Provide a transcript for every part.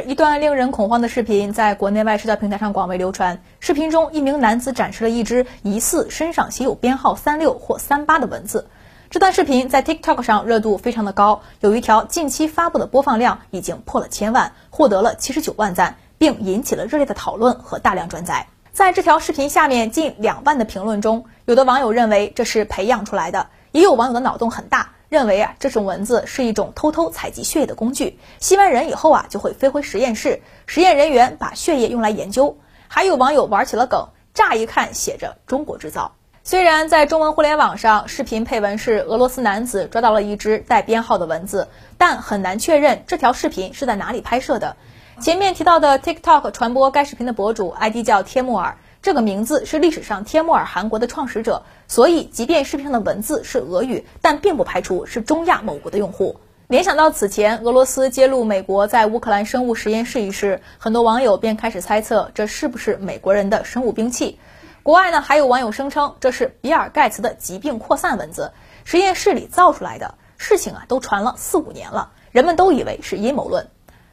一段令人恐慌的视频在国内外社交平台上广为流传。视频中，一名男子展示了一只疑似身上写有编号三六或三八的蚊子。这段视频在 TikTok 上热度非常的高，有一条近期发布的播放量已经破了千万，获得了七十九万赞，并引起了热烈的讨论和大量转载。在这条视频下面近两万的评论中，有的网友认为这是培养出来的，也有网友的脑洞很大。认为啊，这种蚊子是一种偷偷采集血液的工具，吸完人以后啊，就会飞回实验室，实验人员把血液用来研究。还有网友玩起了梗，乍一看写着“中国制造”。虽然在中文互联网上，视频配文是俄罗斯男子抓到了一只带编号的蚊子，但很难确认这条视频是在哪里拍摄的。前面提到的 TikTok 传播该视频的博主 ID 叫天木尔。这个名字是历史上天木尔汗国的创始者，所以即便视频上的文字是俄语，但并不排除是中亚某国的用户。联想到此前俄罗斯揭露美国在乌克兰生物实验室一事，很多网友便开始猜测这是不是美国人的生物兵器。国外呢，还有网友声称这是比尔盖茨的疾病扩散文字，实验室里造出来的。事情啊，都传了四五年了，人们都以为是阴谋论。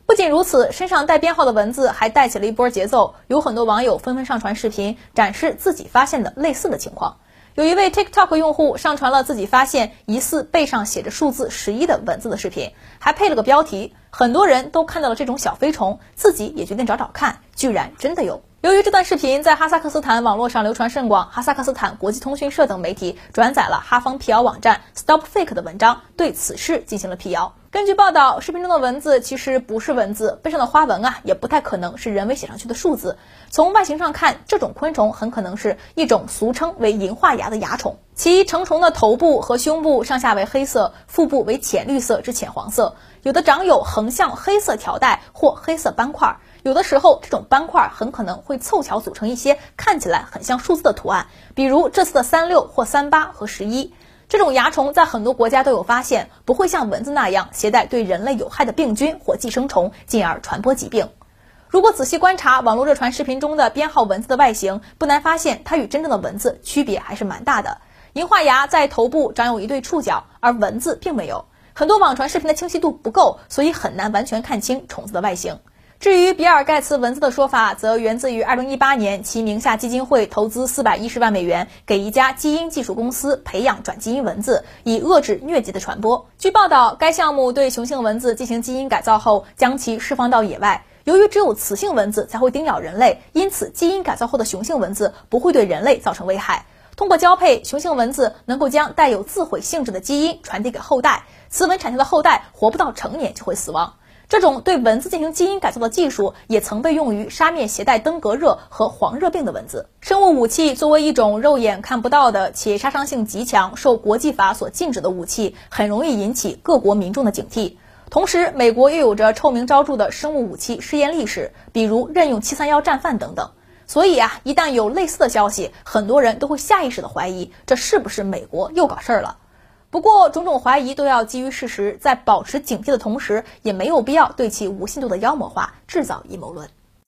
不仅如此，身上带编号的文字还带起了一波节奏，有很多网友纷纷上传视频，展示自己发现的类似的情况。有一位 TikTok 用户上传了自己发现疑似背上写着数字十一的文字的视频，还配了个标题。很多人都看到了这种小飞虫，自己也决定找找看，居然真的有。由于这段视频在哈萨克斯坦网络上流传甚广，哈萨克斯坦国际通讯社等媒体转载了哈方辟谣网站 Stop Fake 的文章，对此事进行了辟谣。根据报道，视频中的文字其实不是文字，背上的花纹啊，也不太可能是人为写上去的数字。从外形上看，这种昆虫很可能是一种俗称为银化蚜的蚜虫，其成虫的头部和胸部上下为黑色，腹部为浅绿色至浅黄色，有的长有横向黑色条带或黑色斑块。有的时候，这种斑块很可能会凑巧组成一些看起来很像数字的图案，比如这次的三六或三八和十一。这种蚜虫在很多国家都有发现，不会像蚊子那样携带对人类有害的病菌或寄生虫，进而传播疾病。如果仔细观察网络热传视频中的编号蚊子的外形，不难发现它与真正的蚊子区别还是蛮大的。银化蚜在头部长有一对触角，而蚊子并没有。很多网传视频的清晰度不够，所以很难完全看清虫子的外形。至于比尔盖茨文字的说法，则源自于2018年其名下基金会投资410万美元给一家基因技术公司培养转基因蚊子，以遏制疟疾的传播。据报道，该项目对雄性蚊子进行基因改造后，将其释放到野外。由于只有雌性蚊子才会叮咬人类，因此基因改造后的雄性蚊子不会对人类造成危害。通过交配，雄性蚊子能够将带有自毁性质的基因传递给后代，雌蚊产下的后代活不到成年就会死亡。这种对蚊子进行基因改造的技术，也曾被用于杀灭携带登革热和黄热病的蚊子。生物武器作为一种肉眼看不到的且杀伤性极强、受国际法所禁止的武器，很容易引起各国民众的警惕。同时，美国又有着臭名昭著的生物武器试验历史，比如任用七三幺战犯等等。所以啊，一旦有类似的消息，很多人都会下意识的怀疑，这是不是美国又搞事儿了？不过，种种怀疑都要基于事实，在保持警惕的同时，也没有必要对其无限度的妖魔化，制造阴谋论。